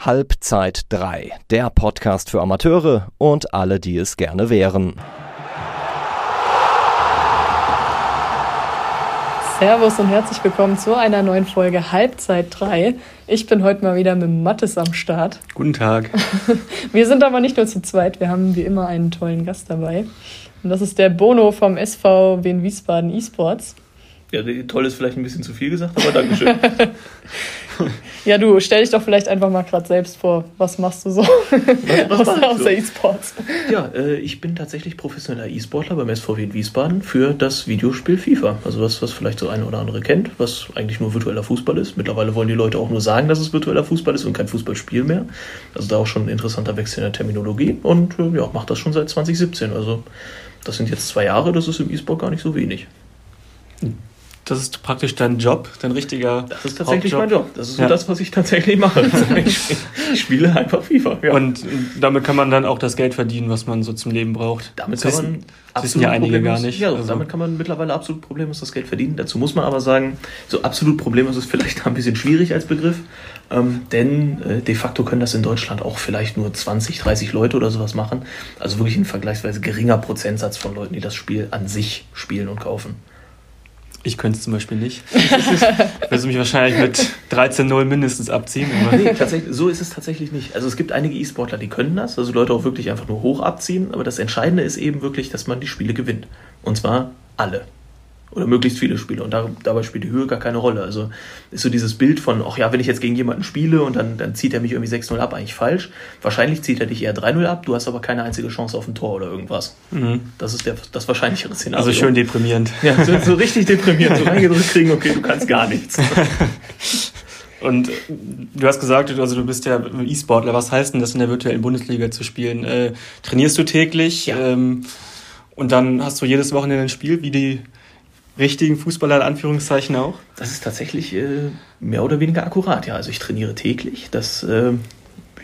Halbzeit 3, der Podcast für Amateure und alle, die es gerne wären. Servus und herzlich willkommen zu einer neuen Folge Halbzeit 3. Ich bin heute mal wieder mit Mattes am Start. Guten Tag. Wir sind aber nicht nur zu zweit, wir haben wie immer einen tollen Gast dabei. Und das ist der Bono vom SV Wien Wiesbaden Esports. Ja, toll ist vielleicht ein bisschen zu viel gesagt, aber Dankeschön. ja, du, stell dich doch vielleicht einfach mal gerade selbst vor. Was machst du so? Was, was außer, außer E-Sports. Ja, äh, ich bin tatsächlich professioneller E-Sportler beim SVW in Wiesbaden für das Videospiel FIFA. Also was, was vielleicht so eine oder andere kennt, was eigentlich nur virtueller Fußball ist. Mittlerweile wollen die Leute auch nur sagen, dass es virtueller Fußball ist und kein Fußballspiel mehr. Also da auch schon ein interessanter Wechsel in der Terminologie. Und äh, ja, macht das schon seit 2017. Also das sind jetzt zwei Jahre, das ist im E-Sport gar nicht so wenig. Das ist praktisch dein Job, dein richtiger. Das ist tatsächlich Hauptjob. mein Job. Das ist so ja. das, was ich tatsächlich mache. ich, spiele einfach FIFA. Ja. Und damit kann man dann auch das Geld verdienen, was man so zum Leben braucht. Damit das kann man das wissen ja einige gar nicht. Ja, also. damit kann man mittlerweile absolut problemlos das Geld verdienen. Dazu muss man aber sagen, so absolut problemlos ist vielleicht ein bisschen schwierig als Begriff. Ähm, denn äh, de facto können das in Deutschland auch vielleicht nur 20, 30 Leute oder sowas machen. Also wirklich ein vergleichsweise geringer Prozentsatz von Leuten, die das Spiel an sich spielen und kaufen. Ich könnte es zum Beispiel nicht. Ich würde mich wahrscheinlich mit 13-0 mindestens abziehen. Nee, tatsächlich, so ist es tatsächlich nicht. Also es gibt einige E-Sportler, die können das, also Leute auch wirklich einfach nur hoch abziehen, aber das Entscheidende ist eben wirklich, dass man die Spiele gewinnt. Und zwar alle oder möglichst viele Spiele. Und da, dabei spielt die Höhe gar keine Rolle. Also ist so dieses Bild von, ach ja, wenn ich jetzt gegen jemanden spiele und dann, dann zieht er mich irgendwie 6-0 ab, eigentlich falsch. Wahrscheinlich zieht er dich eher 3-0 ab, du hast aber keine einzige Chance auf ein Tor oder irgendwas. Mhm. Das ist der, das wahrscheinlichere Szenario. Also schön deprimierend. Ja, so, so richtig deprimierend. So reingedrückt kriegen, okay, du kannst gar nichts. Und du hast gesagt, also du bist ja E-Sportler. Was heißt denn das in der virtuellen Bundesliga zu spielen? Äh, trainierst du täglich? Ja. Ähm, und dann hast du jedes Wochenende ein Spiel, wie die richtigen Fußballer in Anführungszeichen auch? Das ist tatsächlich äh, mehr oder weniger akkurat, ja. Also ich trainiere täglich. Das äh,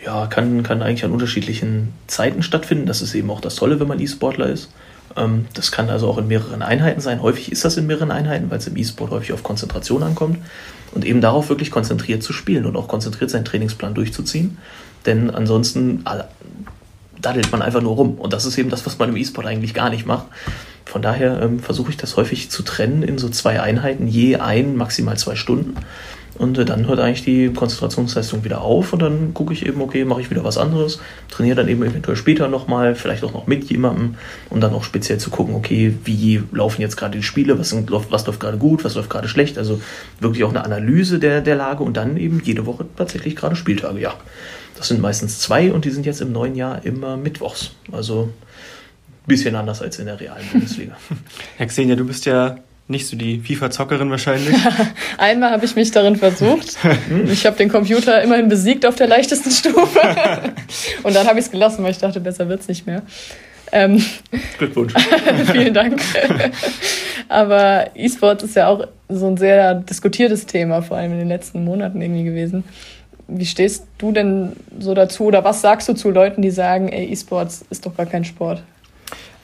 ja, kann, kann eigentlich an unterschiedlichen Zeiten stattfinden. Das ist eben auch das Tolle, wenn man E-Sportler ist. Ähm, das kann also auch in mehreren Einheiten sein. Häufig ist das in mehreren Einheiten, weil es im E-Sport häufig auf Konzentration ankommt. Und eben darauf wirklich konzentriert zu spielen und auch konzentriert seinen Trainingsplan durchzuziehen. Denn ansonsten daddelt man einfach nur rum. Und das ist eben das, was man im E-Sport eigentlich gar nicht macht. Von daher ähm, versuche ich das häufig zu trennen in so zwei Einheiten, je ein, maximal zwei Stunden. Und äh, dann hört eigentlich die Konzentrationsleistung wieder auf und dann gucke ich eben, okay, mache ich wieder was anderes, trainiere dann eben eventuell später nochmal, vielleicht auch noch mit jemandem, um dann auch speziell zu gucken, okay, wie laufen jetzt gerade die Spiele, was, sind, was läuft gerade gut, was läuft gerade schlecht, also wirklich auch eine Analyse der, der Lage und dann eben jede Woche tatsächlich gerade Spieltage, ja. Das sind meistens zwei und die sind jetzt im neuen Jahr immer mittwochs. Also bisschen anders als in der realen Bundesliga. Herr Xenia, du bist ja nicht so die FIFA-Zockerin wahrscheinlich. Einmal habe ich mich darin versucht. Ich habe den Computer immerhin besiegt auf der leichtesten Stufe. Und dann habe ich es gelassen, weil ich dachte, besser wird es nicht mehr. Ähm, Glückwunsch. vielen Dank. Aber E-Sport ist ja auch so ein sehr diskutiertes Thema, vor allem in den letzten Monaten irgendwie gewesen. Wie stehst du denn so dazu oder was sagst du zu Leuten, die sagen, ey, E-Sports ist doch gar kein Sport?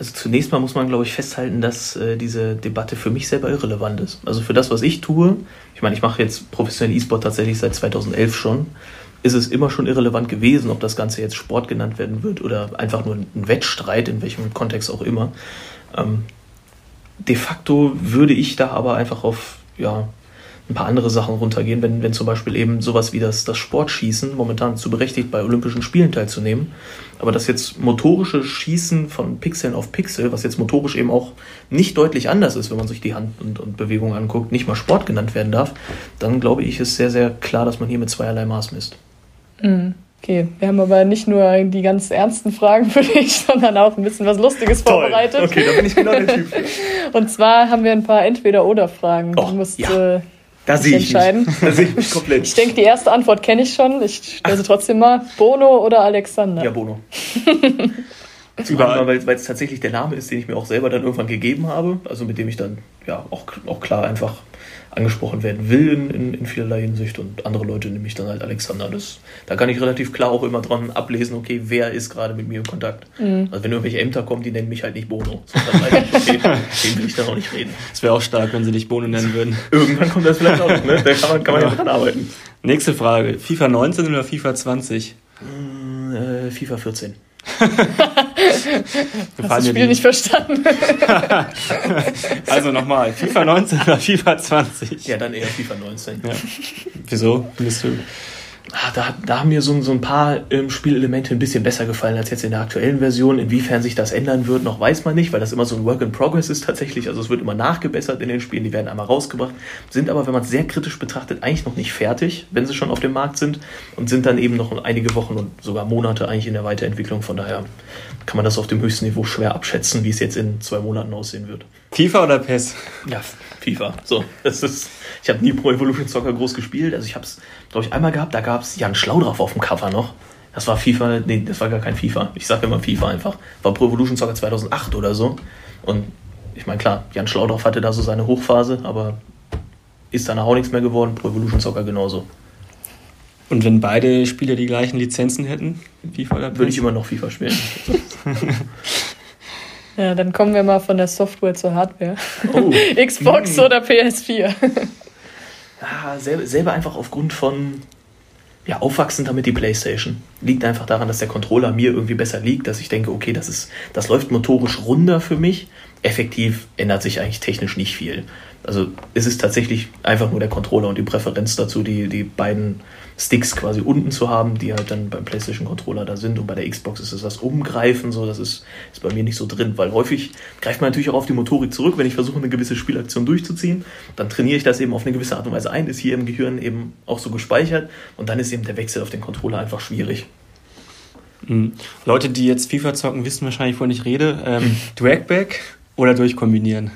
Also zunächst mal muss man, glaube ich, festhalten, dass äh, diese Debatte für mich selber irrelevant ist. Also für das, was ich tue, ich meine, ich mache jetzt professionell E-Sport tatsächlich seit 2011 schon, ist es immer schon irrelevant gewesen, ob das Ganze jetzt Sport genannt werden wird oder einfach nur ein Wettstreit, in welchem Kontext auch immer. Ähm, de facto würde ich da aber einfach auf ja, ein paar andere Sachen runtergehen, wenn, wenn zum Beispiel eben sowas wie das, das Sportschießen momentan zu berechtigt bei Olympischen Spielen teilzunehmen, aber das jetzt motorische Schießen von Pixeln auf Pixel, was jetzt motorisch eben auch nicht deutlich anders ist, wenn man sich die Hand und, und Bewegung anguckt, nicht mal Sport genannt werden darf, dann glaube ich, ist sehr, sehr klar, dass man hier mit zweierlei Maß misst. Mhm. Okay, wir haben aber nicht nur die ganz ernsten Fragen für dich, sondern auch ein bisschen was Lustiges Toll. vorbereitet. Okay, da bin ich genau der Typ. Und zwar haben wir ein paar Entweder-Oder-Fragen. Oh, du musst ja. äh, da sehe ich entscheiden. Mich. Da sehe ich mich komplett. Ich denke, die erste Antwort kenne ich schon. Ich stelle sie trotzdem mal. Bono oder Alexander? Ja, Bono. Überall, weil es tatsächlich der Name ist, den ich mir auch selber dann irgendwann gegeben habe, also mit dem ich dann ja auch, auch klar einfach angesprochen werden will in, in, in vielerlei Hinsicht und andere Leute nehme ich dann halt Alexander. Das, da kann ich relativ klar auch immer dran ablesen, okay, wer ist gerade mit mir in Kontakt. Mhm. Also wenn irgendwelche Ämter kommen, die nennen mich halt nicht Bono. Halt, okay, dem will ich dann auch nicht reden. Das wäre auch stark, wenn sie dich Bono nennen würden. Irgendwann kommt das vielleicht auch noch, ne? Da kann man, kann man ja. ja dran arbeiten. Nächste Frage. FIFA 19 oder FIFA 20? Äh, FIFA 14. Hast das Spiel nicht verstanden. also nochmal, FIFA 19 oder FIFA 20? Ja, dann eher FIFA 19. Ja. Wieso bist du? Ah, da, da haben mir so, so ein paar ähm, Spielelemente ein bisschen besser gefallen als jetzt in der aktuellen Version. Inwiefern sich das ändern wird, noch weiß man nicht, weil das immer so ein Work in Progress ist tatsächlich. Also es wird immer nachgebessert in den Spielen, die werden einmal rausgebracht, sind aber, wenn man es sehr kritisch betrachtet, eigentlich noch nicht fertig, wenn sie schon auf dem Markt sind und sind dann eben noch einige Wochen und sogar Monate eigentlich in der Weiterentwicklung. Von daher kann man das auf dem höchsten Niveau schwer abschätzen, wie es jetzt in zwei Monaten aussehen wird. FIFA oder PES? Ja, FIFA. So, das ist. Ich habe nie Pro Evolution Soccer groß gespielt. Also ich habe es, glaube ich, einmal gehabt. Da gab es Jan Schlau drauf auf dem Cover noch. Das war FIFA. Nee, das war gar kein FIFA. Ich sage immer FIFA einfach. War Pro Evolution Soccer 2008 oder so. Und ich meine, klar, Jan Schlaudorf hatte da so seine Hochphase, aber ist danach auch nichts mehr geworden. Pro Evolution Soccer genauso. Und wenn beide Spieler die gleichen Lizenzen hätten, FIFA oder? Würde ich immer noch FIFA spielen. Ja, dann kommen wir mal von der Software zur Hardware. Oh. Xbox mm. oder PS4. ah, selber, selber einfach aufgrund von ja, aufwachsen damit die Playstation. Liegt einfach daran, dass der Controller mir irgendwie besser liegt, dass ich denke, okay, das ist, das läuft motorisch runder für mich. Effektiv ändert sich eigentlich technisch nicht viel. Also es ist tatsächlich einfach nur der Controller und die Präferenz dazu, die, die beiden Sticks quasi unten zu haben, die halt dann beim PlayStation Controller da sind. Und bei der Xbox ist es das Umgreifen, so das ist, ist bei mir nicht so drin, weil häufig greift man natürlich auch auf die Motorik zurück, wenn ich versuche, eine gewisse Spielaktion durchzuziehen. Dann trainiere ich das eben auf eine gewisse Art und Weise ein, ist hier im Gehirn eben auch so gespeichert und dann ist eben der Wechsel auf den Controller einfach schwierig. Mhm. Leute, die jetzt FIFA zocken, wissen wahrscheinlich, wovon ich rede. Ähm, Dragback oder durchkombinieren?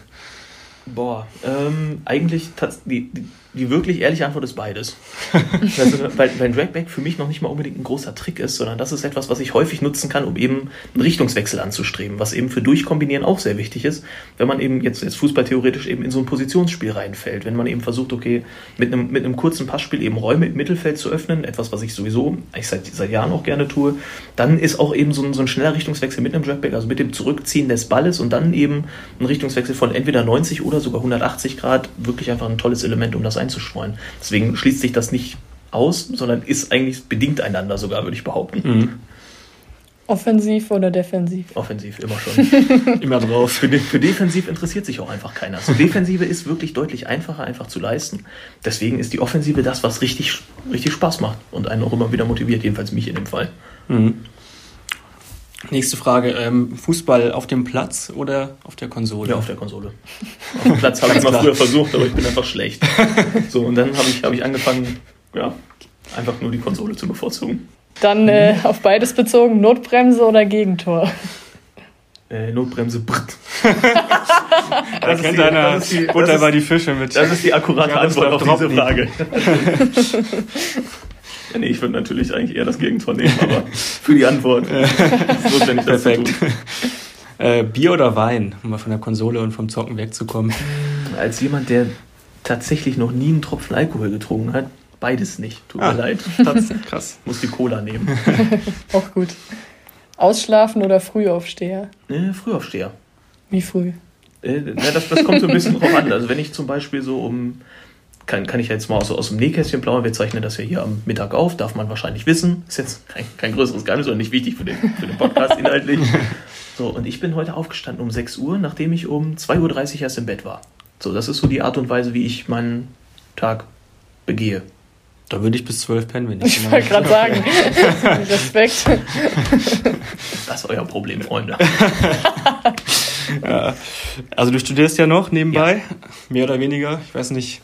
Boah, ähm, eigentlich die, die, die wirklich ehrliche Antwort ist beides. also, weil, weil Dragback für mich noch nicht mal unbedingt ein großer Trick ist, sondern das ist etwas, was ich häufig nutzen kann, um eben einen Richtungswechsel anzustreben, was eben für Durchkombinieren auch sehr wichtig ist, wenn man eben jetzt, jetzt Fußball theoretisch eben in so ein Positionsspiel reinfällt. Wenn man eben versucht, okay, mit einem, mit einem kurzen Passspiel eben Räume im Mittelfeld zu öffnen, etwas, was ich sowieso eigentlich seit, seit Jahren auch gerne tue, dann ist auch eben so ein, so ein schneller Richtungswechsel mit einem Dragback, also mit dem Zurückziehen des Balles und dann eben ein Richtungswechsel von entweder 90 oder sogar 180 Grad wirklich einfach ein tolles Element, um das einzustreuen. Deswegen schließt sich das nicht aus, sondern ist eigentlich bedingt einander sogar, würde ich behaupten. Mhm. Offensiv oder defensiv? Offensiv, immer schon. immer drauf. Für, de für, defensiv interessiert sich auch einfach keiner. So Defensive ist wirklich deutlich einfacher einfach zu leisten. Deswegen ist die Offensive das, was richtig, richtig Spaß macht und einen auch immer wieder motiviert, jedenfalls mich in dem Fall. Mhm. Nächste Frage: ähm, Fußball auf dem Platz oder auf der Konsole? Ja, auf der Konsole. Auf dem Platz habe ich mal früher versucht, aber ich bin einfach schlecht. So, und dann habe ich, hab ich angefangen, ja, einfach nur die Konsole zu bevorzugen. Dann äh, auf beides bezogen: Notbremse oder Gegentor? Äh, Notbremse, brrt. da kennt einer Butter bei die Fische mit. Das ist die akkurate Antwort auf diese Frage. Ja, nee, ich würde natürlich eigentlich eher das Gegentor nehmen, aber für die Antwort ist notwendig, das Perfekt. Äh, Bier oder Wein, um mal von der Konsole und vom Zocken wegzukommen? Als jemand, der tatsächlich noch nie einen Tropfen Alkohol getrunken hat, beides nicht. Tut ah, mir leid. Das ist krass. Muss die Cola nehmen. Auch gut. Ausschlafen oder Frühaufsteher? Äh, Frühaufsteher. Wie früh? Äh, na, das, das kommt so ein bisschen drauf an. Also wenn ich zum Beispiel so um kann, kann ich jetzt mal aus, aus dem Nähkästchen plaudern. Wir zeichnen das ja hier am Mittag auf, darf man wahrscheinlich wissen. Ist jetzt kein, kein größeres Geheimnis und nicht wichtig für den, für den Podcast inhaltlich. So, und ich bin heute aufgestanden um 6 Uhr, nachdem ich um 2.30 Uhr erst im Bett war. So, das ist so die Art und Weise, wie ich meinen Tag begehe. Da würde ich bis 12 pennen, wenn ich. Ich wollte gerade sagen. Respekt. Das ist euer Problem, Freunde. ja. Also du studierst ja noch nebenbei, ja. mehr oder weniger. Ich weiß nicht,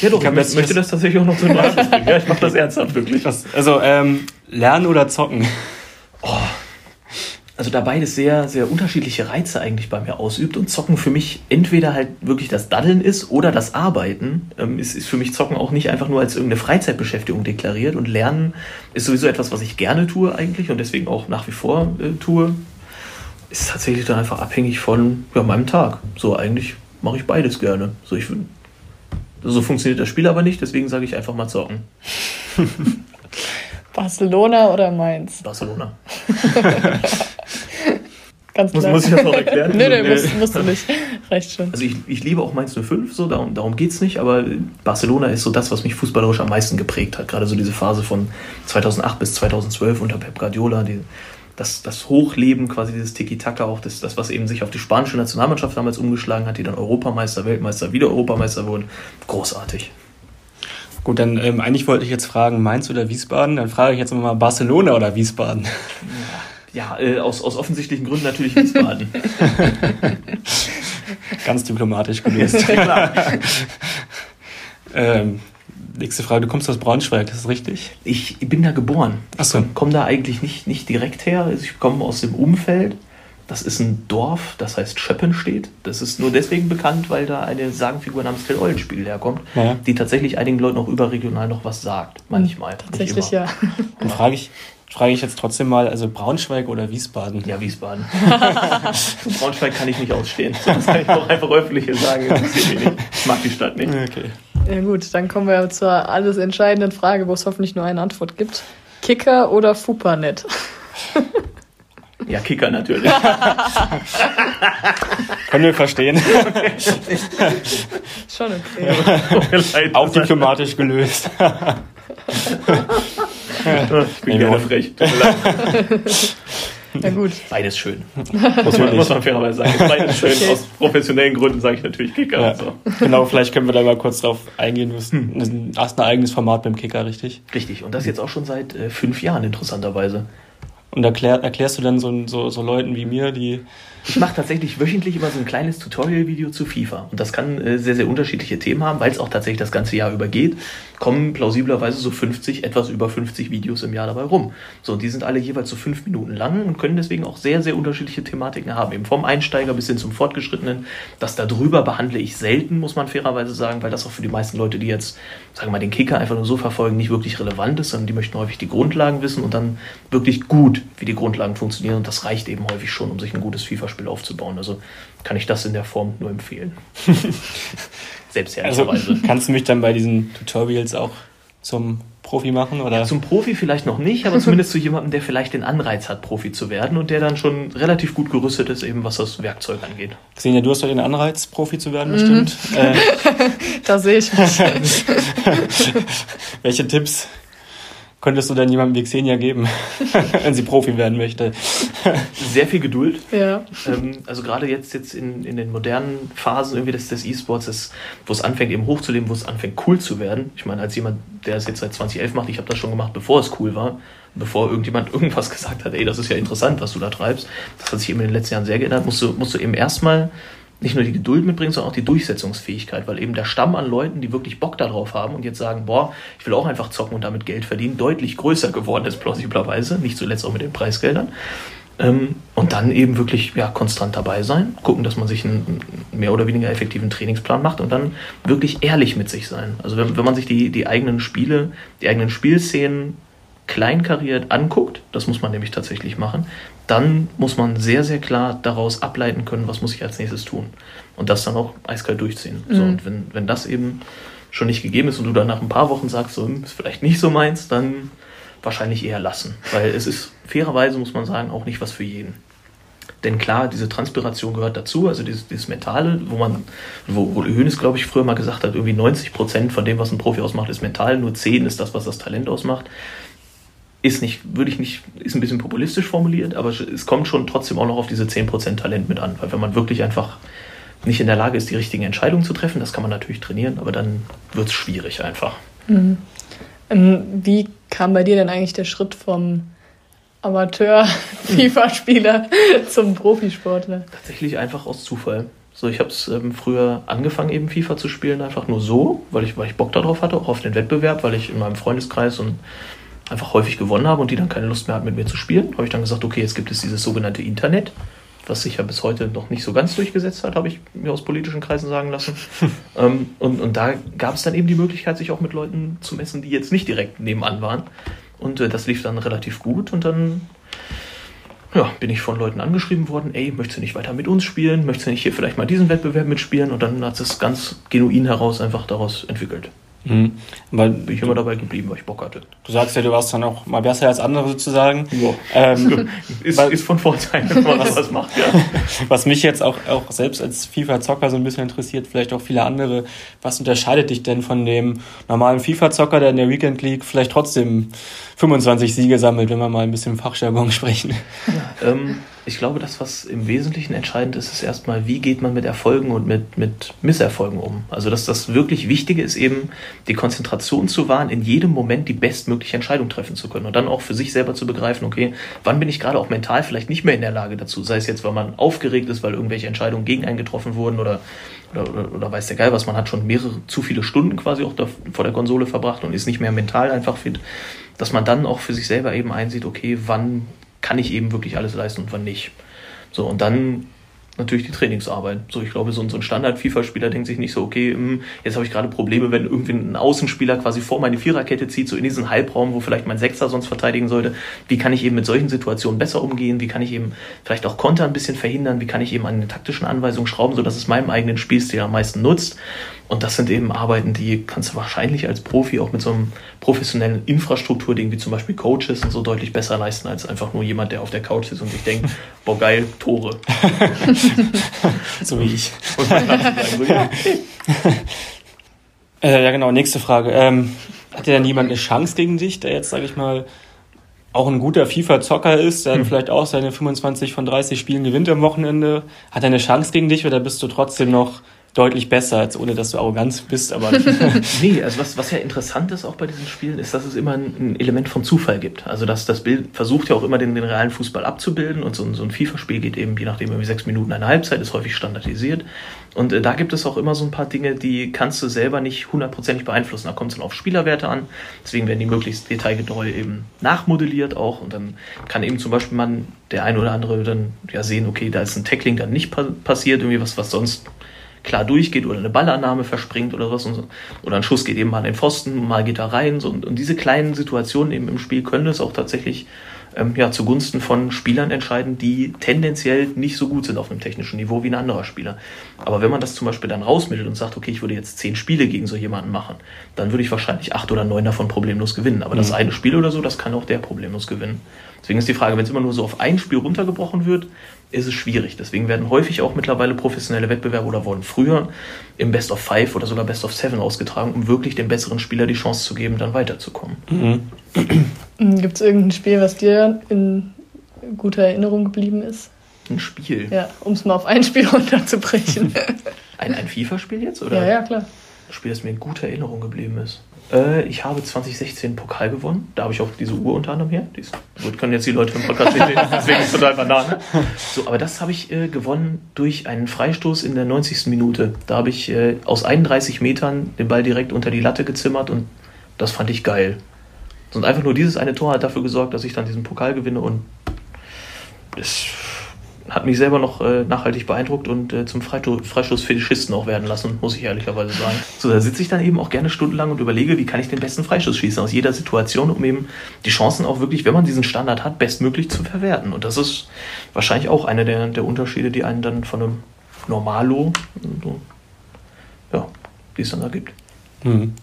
ja, doch, ich, ich möchte das tatsächlich auch noch zu Abschluss bringen. Ja, ich mache das ernsthaft, wirklich. Also, ähm, lernen oder zocken? Oh, also da beides sehr, sehr unterschiedliche Reize eigentlich bei mir ausübt und Zocken für mich entweder halt wirklich das Daddeln ist oder das Arbeiten. Ähm, ist, ist für mich Zocken auch nicht einfach nur als irgendeine Freizeitbeschäftigung deklariert und Lernen ist sowieso etwas, was ich gerne tue eigentlich und deswegen auch nach wie vor äh, tue. ist tatsächlich dann einfach abhängig von ja, meinem Tag. So, eigentlich mache ich beides gerne. So, ich, so funktioniert das Spiel aber nicht, deswegen sage ich einfach mal zocken. Barcelona oder Mainz? Barcelona. Ganz muss, klar. muss ich das noch erklären? nee, nee, musst, musst du nicht. Reicht schon. Also ich, ich liebe auch Mainz 05, so, darum, darum geht es nicht, aber Barcelona ist so das, was mich fußballerisch am meisten geprägt hat. Gerade so diese Phase von 2008 bis 2012 unter Pep Guardiola, die, das, das Hochleben quasi dieses Tiki-Taka, auch das, das, was eben sich auf die spanische Nationalmannschaft damals umgeschlagen hat, die dann Europameister, Weltmeister, wieder Europameister wurden. Großartig. Gut, dann ähm, eigentlich wollte ich jetzt fragen, Mainz oder Wiesbaden? Dann frage ich jetzt mal Barcelona oder Wiesbaden. Ja, äh, aus, aus offensichtlichen Gründen natürlich Wiesbaden. Ganz diplomatisch gelöst. Ähm, nächste Frage, du kommst aus Braunschweig, das ist richtig? Ich bin da geboren. Ach so. Ich komme da eigentlich nicht, nicht direkt her. Also ich komme aus dem Umfeld. Das ist ein Dorf, das heißt Schöppenstedt. Das ist nur deswegen bekannt, weil da eine Sagenfigur namens Till Eulenspiegel herkommt, Ja. die tatsächlich einigen Leuten auch überregional noch was sagt. Manchmal. Tatsächlich ja. Dann frage ich, frage ich jetzt trotzdem mal, also Braunschweig oder Wiesbaden? Ja, Wiesbaden. Braunschweig kann ich nicht ausstehen. Das kann ich auch einfach öffentlich sagen. Ich mag die Stadt nicht. Okay. Ja gut, dann kommen wir zur alles entscheidenden Frage, wo es hoffentlich nur eine Antwort gibt. Kicker oder Fupanet? Ja, Kicker natürlich. Können wir verstehen. Schon okay. Leid. Auch diplomatisch gelöst. Ich bin gerne frech. Ja gut. Beides schön. Muss man, muss man fairerweise sagen. Beides schön. Okay. Aus professionellen Gründen sage ich natürlich Kicker. Ja. und So. Genau, vielleicht können wir da mal kurz drauf eingehen. Du hast ein, hast ein eigenes Format beim Kicker, richtig? Richtig. Und das jetzt auch schon seit äh, fünf Jahren, interessanterweise. Und erklär, erklärst du dann so, so, so Leuten wie mir, die. Ich mache tatsächlich wöchentlich immer so ein kleines Tutorial-Video zu FIFA. Und das kann äh, sehr, sehr unterschiedliche Themen haben, weil es auch tatsächlich das ganze Jahr über geht. Kommen plausiblerweise so 50, etwas über 50 Videos im Jahr dabei rum. So, und die sind alle jeweils so fünf Minuten lang und können deswegen auch sehr, sehr unterschiedliche Thematiken haben. Eben vom Einsteiger bis hin zum Fortgeschrittenen. Das darüber behandle ich selten, muss man fairerweise sagen, weil das auch für die meisten Leute, die jetzt, sagen wir mal, den Kicker einfach nur so verfolgen, nicht wirklich relevant ist, sondern die möchten häufig die Grundlagen wissen und dann wirklich gut, wie die Grundlagen funktionieren. Und das reicht eben häufig schon, um sich ein gutes FIFA-Spiel aufzubauen. Also kann ich das in der Form nur empfehlen. Selbst Also kannst du mich dann bei diesen Tutorials auch zum Profi machen? Oder? Zum Profi vielleicht noch nicht, aber zumindest zu jemandem, der vielleicht den Anreiz hat, Profi zu werden und der dann schon relativ gut gerüstet ist, eben was das Werkzeug angeht. Xenia, du hast doch den Anreiz, Profi zu werden, bestimmt. Äh, Da sehe ich mich. welche Tipps könntest du denn jemandem wie Xenia geben, wenn sie Profi werden möchte? Sehr viel Geduld. ja. Ähm, also gerade jetzt, jetzt in, in den modernen Phasen irgendwie des, des E-Sports, ist, wo es anfängt eben hochzuleben, wo es anfängt cool zu werden. Ich meine, als jemand, der es jetzt seit 2011 macht, ich habe das schon gemacht, bevor es cool war, bevor irgendjemand irgendwas gesagt hat, ey, das ist ja interessant, was du da treibst. Das hat sich eben in den letzten Jahren sehr geändert. Musst du, musst du eben erstmal nicht nur die Geduld mitbringen, sondern auch die Durchsetzungsfähigkeit, weil eben der Stamm an Leuten, die wirklich Bock darauf haben und jetzt sagen, boah, ich will auch einfach zocken und damit Geld verdienen, deutlich größer geworden ist, plausiblerweise, nicht zuletzt auch mit den Preisgeldern. Ähm, und dann eben wirklich ja, konstant dabei sein, gucken, dass man sich einen mehr oder weniger effektiven Trainingsplan macht und dann wirklich ehrlich mit sich sein. Also wenn, wenn man sich die, die eigenen Spiele, die eigenen Spielszenen kleinkariert anguckt, das muss man nämlich tatsächlich machen, dann muss man sehr, sehr klar daraus ableiten können, was muss ich als nächstes tun. Und das dann auch eiskalt durchziehen. So, Mhm. und wenn, wenn das eben schon nicht gegeben ist und du dann nach ein paar Wochen sagst, so, hm, ist vielleicht nicht so meins, dann wahrscheinlich eher lassen. Weil es ist fairerweise, muss man sagen, auch nicht was für jeden. Denn klar, diese Transpiration gehört dazu, also dieses, dieses Mentale, wo man, wo, wo Hönes, glaube ich, früher mal gesagt hat, irgendwie 90 Prozent von dem, was ein Profi ausmacht, ist mental, nur 10 ist das, was das Talent ausmacht. Ist nicht, würde ich nicht, ist ein bisschen populistisch formuliert, aber es kommt schon trotzdem auch noch auf diese 10% Talent mit an. Weil wenn man wirklich einfach nicht in der Lage ist, die richtigen Entscheidungen zu treffen, das kann man natürlich trainieren, aber dann wird es schwierig einfach. Ähm, Wie kam bei dir denn eigentlich der Schritt vom Amateur-FIFA-Spieler zum Profisportler? Tatsächlich einfach aus Zufall. So, ich habe es ähm, früher angefangen, eben FIFA zu spielen, einfach nur so, weil ich, weil ich Bock darauf hatte, auch auf den Wettbewerb, weil ich in meinem Freundeskreis und einfach häufig gewonnen habe und die dann keine Lust mehr hatten, mit mir zu spielen. Habe ich dann gesagt, okay, jetzt gibt es dieses sogenannte Internet, was sich ja bis heute noch nicht so ganz durchgesetzt hat, habe ich mir aus politischen Kreisen sagen lassen. ähm, und, und da gab es dann eben die Möglichkeit, sich auch mit Leuten zu messen, die jetzt nicht direkt nebenan waren. Und äh, das lief dann relativ gut und dann ja, bin ich von Leuten angeschrieben worden, ey, möchtest du nicht weiter mit uns spielen? Möchtest du nicht hier vielleicht mal diesen Wettbewerb mitspielen? Und dann hat es ganz genuin heraus einfach daraus entwickelt. Mhm. Weil bin ich immer dabei geblieben, weil ich Bock hatte. Du sagst ja, du warst dann auch mal besser als andere sozusagen. Ja. Ähm, ist, ist von Vorteil, wenn man was macht, ja. Was mich jetzt auch, auch selbst als FIFA-Zocker so ein bisschen interessiert, vielleicht auch viele andere, was unterscheidet dich denn von dem normalen FIFA-Zocker, der in der Weekend League vielleicht trotzdem 25 Siege sammelt, wenn wir mal ein bisschen Fachjargon sprechen? Ja, ähm, ich glaube, das, was im Wesentlichen entscheidend ist, ist erstmal, wie geht man mit Erfolgen und mit, mit Misserfolgen um. Also, dass das wirklich Wichtige ist, eben die Konzentration zu wahren, in jedem Moment die bestmögliche Entscheidung treffen zu können und dann auch für sich selber zu begreifen, okay, wann bin ich gerade auch mental vielleicht nicht mehr in der Lage dazu, sei es jetzt, weil man aufgeregt ist, weil irgendwelche Entscheidungen gegen einen getroffen wurden oder, oder, oder, oder weiß der Geil was, man hat schon mehrere, zu viele Stunden quasi auch da, vor der Konsole verbracht und ist nicht mehr mental einfach fit, dass man dann auch für sich selber eben einsieht, okay, wann kann ich eben wirklich alles leisten und wann nicht. So, und dann natürlich die Trainingsarbeit. So, ich glaube, so, ein Standard-FIFA-Spieler denkt sich nicht so, okay, hm, jetzt habe ich gerade Probleme, wenn irgendwie ein Außenspieler quasi vor meine Viererkette zieht, so in diesen Halbraum, wo vielleicht mein Sechster sonst verteidigen sollte. Wie kann ich eben mit solchen Situationen besser umgehen? Wie kann ich eben vielleicht auch Konter ein bisschen verhindern? Wie kann ich eben an den taktischen Anweisungen schrauben, sodass es meinem eigenen Spielstil am meisten nutzt? Und das sind eben Arbeiten, die kannst du wahrscheinlich als Profi auch mit so einem professionellen Infrastrukturding wie zum Beispiel Coaches und so deutlich besser leisten als einfach nur jemand, der auf der Couch sitzt und sich denkt, boah geil, Tore. so wie ich. äh, ja genau, nächste Frage. Ähm, hat dir denn jemand eine Chance gegen dich, der jetzt, sage ich mal, auch ein guter FIFA-Zocker ist, der hm. vielleicht auch seine 25 von 30 Spielen gewinnt am Wochenende, hat er eine Chance gegen dich oder bist du trotzdem noch deutlich besser, als ohne dass du arrogant bist. Aber nee, also was, was ja interessant ist auch bei diesen Spielen, ist, dass es immer ein, ein Element vom Zufall gibt. Also dass das Bild versucht ja auch immer den, den realen Fußball abzubilden und so, ein, so ein FIFA-Spiel geht eben, je nachdem, irgendwie sechs Minuten eine Halbzeit, ist häufig standardisiert. Und äh, da gibt es auch immer so ein paar Dinge, die kannst du selber nicht hundertprozentig beeinflussen. Da kommt es dann auf Spielerwerte an. Deswegen werden die möglichst detailgetreu eben nachmodelliert auch. Und dann kann eben zum Beispiel man, der eine oder andere dann ja sehen, okay, da ist ein Tackling dann nicht pa passiert, irgendwie was, was sonst klar durchgeht oder eine Ballannahme verspringt oder was. So. Oder ein Schuss geht eben mal an den Pfosten, mal geht er rein. So. Und, und diese kleinen Situationen eben im Spiel können es auch tatsächlich ähm, ja, zugunsten von Spielern entscheiden, die tendenziell nicht so gut sind auf einem technischen Niveau wie ein anderer Spieler. Aber wenn man das zum Beispiel dann rausmittelt und sagt, okay, ich würde jetzt zehn Spiele gegen so jemanden machen, dann würde ich wahrscheinlich acht oder neun davon problemlos gewinnen. Aber mhm. das eine Spiel oder so, das kann auch der problemlos gewinnen. Deswegen ist die Frage, wenn es immer nur so auf ein Spiel runtergebrochen wird, ist es schwierig. Deswegen werden häufig auch mittlerweile professionelle Wettbewerbe oder wurden früher im Best of Five oder sogar Best of Seven ausgetragen, um wirklich dem besseren Spieler die Chance zu geben, dann weiterzukommen. Mhm. Gibt es irgendein Spiel, was dir in guter Erinnerung geblieben ist? Ein Spiel? Ja, um es mal auf ein Spiel runterzubrechen. ein ein FIFA-Spiel jetzt? Oder? Ja, ja, klar. Ein Spiel, das mir in guter Erinnerung geblieben ist. Äh, ich habe 2016 Pokal gewonnen. Da habe ich auch diese Uhr unter anderem her. Die ist, gut, können jetzt die Leute im Podcast sehen, deswegen ist total Banane. So, aber das habe ich äh, gewonnen durch einen Freistoß in der 90. Minute. Da habe ich äh, aus 31 Metern den Ball direkt unter die Latte gezimmert und das fand ich geil. Und einfach nur dieses eine Tor hat dafür gesorgt, dass ich dann diesen Pokal gewinne und das hat mich selber noch äh, nachhaltig beeindruckt und äh, zum Freistoßfetischisten auch werden lassen, muss ich ehrlicherweise sagen. So, da sitze ich dann eben auch gerne stundenlang und überlege, wie kann ich den besten Freistoß schießen aus jeder Situation, um eben die Chancen auch wirklich, wenn man diesen Standard hat, bestmöglich zu verwerten. Und das ist wahrscheinlich auch einer der, der Unterschiede, die einen dann von einem Normalo, so, ja, die es dann da gibt. Mhm.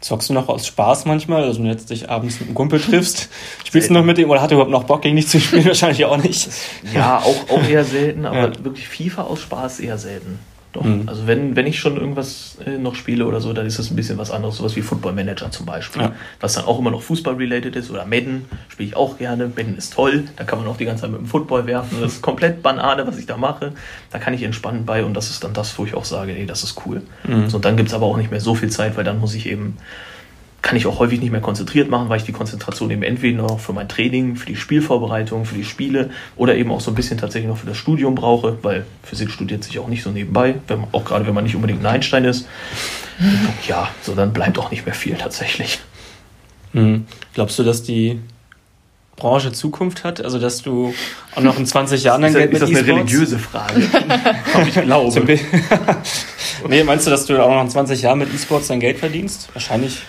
Zockst du noch aus Spaß manchmal? Also wenn du jetzt dich abends mit einem Kumpel triffst, spielst du noch mit dem oder hat er überhaupt noch Bock gegen dich zu spielen? Wahrscheinlich auch nicht. Ja, auch, auch eher selten, aber ja. wirklich FIFA aus Spaß eher selten. Doch. Mhm. Also wenn, wenn ich schon irgendwas äh, noch spiele oder so, dann ist das ein bisschen was anderes, sowas wie Football Manager zum Beispiel. Ja. Was dann auch immer noch Fußball-related ist oder Madden spiele ich auch gerne. Madden ist toll, da kann man auch die ganze Zeit mit dem Football werfen. Das ist komplett Banane, was ich da mache. Da kann ich entspannen bei und das ist dann das, wo ich auch sage, ey, das ist cool. Mhm. So, und dann gibt es aber auch nicht mehr so viel Zeit, weil dann muss ich eben kann ich auch häufig nicht mehr konzentriert machen, weil ich die Konzentration eben entweder noch für mein Training, für die Spielvorbereitung, für die Spiele oder eben auch so ein bisschen tatsächlich noch für das Studium brauche, weil Physik studiert sich auch nicht so nebenbei, wenn man, auch gerade wenn man nicht unbedingt ein Einstein ist. Ja, so dann bleibt auch nicht mehr viel tatsächlich. Mhm. Glaubst du, dass die Branche Zukunft hat? Also, dass du auch noch in 20 Jahren dein Geld mit Ist das eine religiöse Frage? ich glaube. nee, meinst du, dass du auch noch in 20 Jahren mit E-Sports dein Geld verdienst? Wahrscheinlich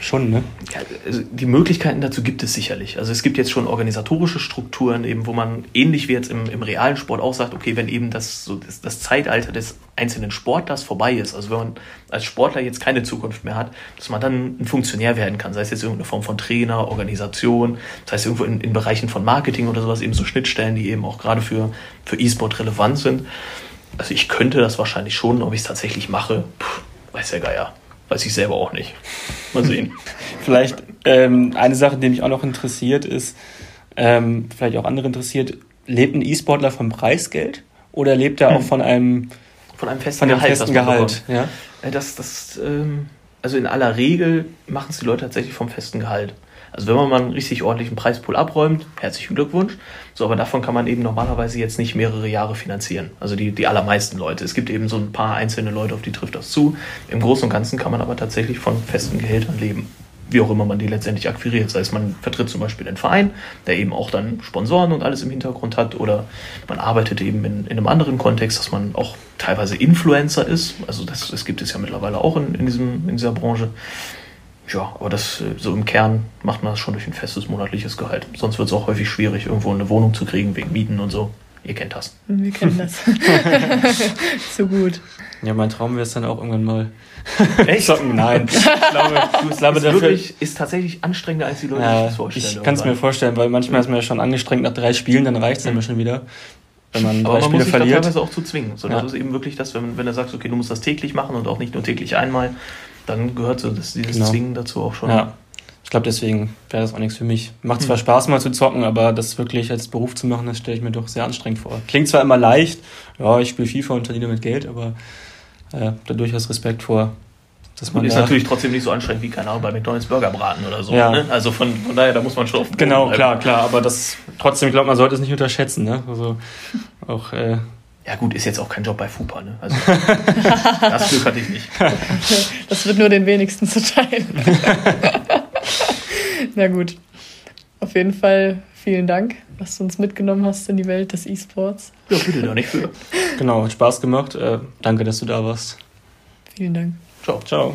Schon, ne? Ja, also die Möglichkeiten dazu gibt es sicherlich. Also es gibt jetzt schon organisatorische Strukturen, eben, wo man ähnlich wie jetzt im, im realen Sport auch sagt, okay, wenn eben das, so das, das Zeitalter des einzelnen Sportlers vorbei ist, also wenn man als Sportler jetzt keine Zukunft mehr hat, dass man dann ein Funktionär werden kann, sei es jetzt irgendeine Form von Trainer, Organisation, das heißt irgendwo in, in Bereichen von Marketing oder sowas, eben so Schnittstellen, die eben auch gerade für, für E-Sport relevant sind. Also ich könnte das wahrscheinlich schon, ob ich es tatsächlich mache, pff, weiß der Geier. Weiß ich selber auch nicht. Mal sehen. vielleicht ähm, eine Sache, die mich auch noch interessiert, ist, ähm, vielleicht auch andere interessiert, lebt ein E-Sportler vom Preisgeld oder lebt er hm. auch von einem, von einem festen von Gehalt? Festen Gehalt ja? Äh, das, das, ähm, also in aller Regel machen es die Leute tatsächlich vom festen Gehalt. Also wenn man mal einen richtig ordentlichen Preispool abräumt, herzlichen Glückwunsch. So, aber davon kann man eben normalerweise jetzt nicht mehrere Jahre finanzieren. Also die, die allermeisten Leute. Es gibt eben so ein paar einzelne Leute, auf die trifft das zu. Im Großen und Ganzen kann man aber tatsächlich von festen Gehältern leben. Wie auch immer man die letztendlich akquiriert. Das heißt, man vertritt zum Beispiel einen Verein, der eben auch dann Sponsoren und alles im Hintergrund hat. Oder man arbeitet eben in, in einem anderen Kontext, dass man auch teilweise Influencer ist. Also das, das gibt es ja mittlerweile auch in, in, diesem, in dieser Branche. Ja, aber das so im Kern macht man das schon durch ein festes monatliches Gehalt. Sonst wird es auch häufig schwierig, irgendwo eine Wohnung zu kriegen wegen Mieten und so. Ihr kennt das. Wir kennen das. so gut. Ja, mein Traum wäre es dann auch irgendwann mal. Echt? Zocken? Nein. Ich glaube, ich glaube ist, dafür, wirklich, ist tatsächlich anstrengender, als die Leute ja, sich das vorstellen. Ich kann es mir vorstellen, weil manchmal ist man ja schon angestrengt nach drei Spielen, dann reicht es mhm. ja schon wieder. Wenn man Aber drei man Spiele muss sich verliert. teilweise auch zu zwingen. So, ja. Das ist eben wirklich das, wenn, wenn du sagst, okay, du musst das täglich machen und auch nicht nur täglich einmal, dann gehört so das, dieses genau. Zwingen dazu auch schon. Ja. Ich glaube, deswegen wäre das auch nichts für mich. Macht zwar hm. Spaß mal zu zocken, aber das wirklich als Beruf zu machen, das stelle ich mir doch sehr anstrengend vor. Klingt zwar immer leicht, ja, ich spiele FIFA und verdiene mit Geld, aber äh, da durchaus Respekt vor. Dass man ist da natürlich trotzdem nicht so anstrengend wie, keine Ahnung, bei McDonalds Burger braten oder so. Ja. Ne? Also von, von daher, da muss man schon auf Genau, klar, klar, aber das trotzdem, ich glaube, man sollte es nicht unterschätzen. Ne? Also auch äh, ja gut, ist jetzt auch kein Job bei FUPA, ne? Also, das Glück hatte ich nicht. Das wird nur den wenigsten zuteil. Na gut. Auf jeden Fall vielen Dank, dass du uns mitgenommen hast in die Welt des E-Sports. Ja, bitte da nicht für. Genau, hat Spaß gemacht. Äh, danke, dass du da warst. Vielen Dank. Ciao. Ciao.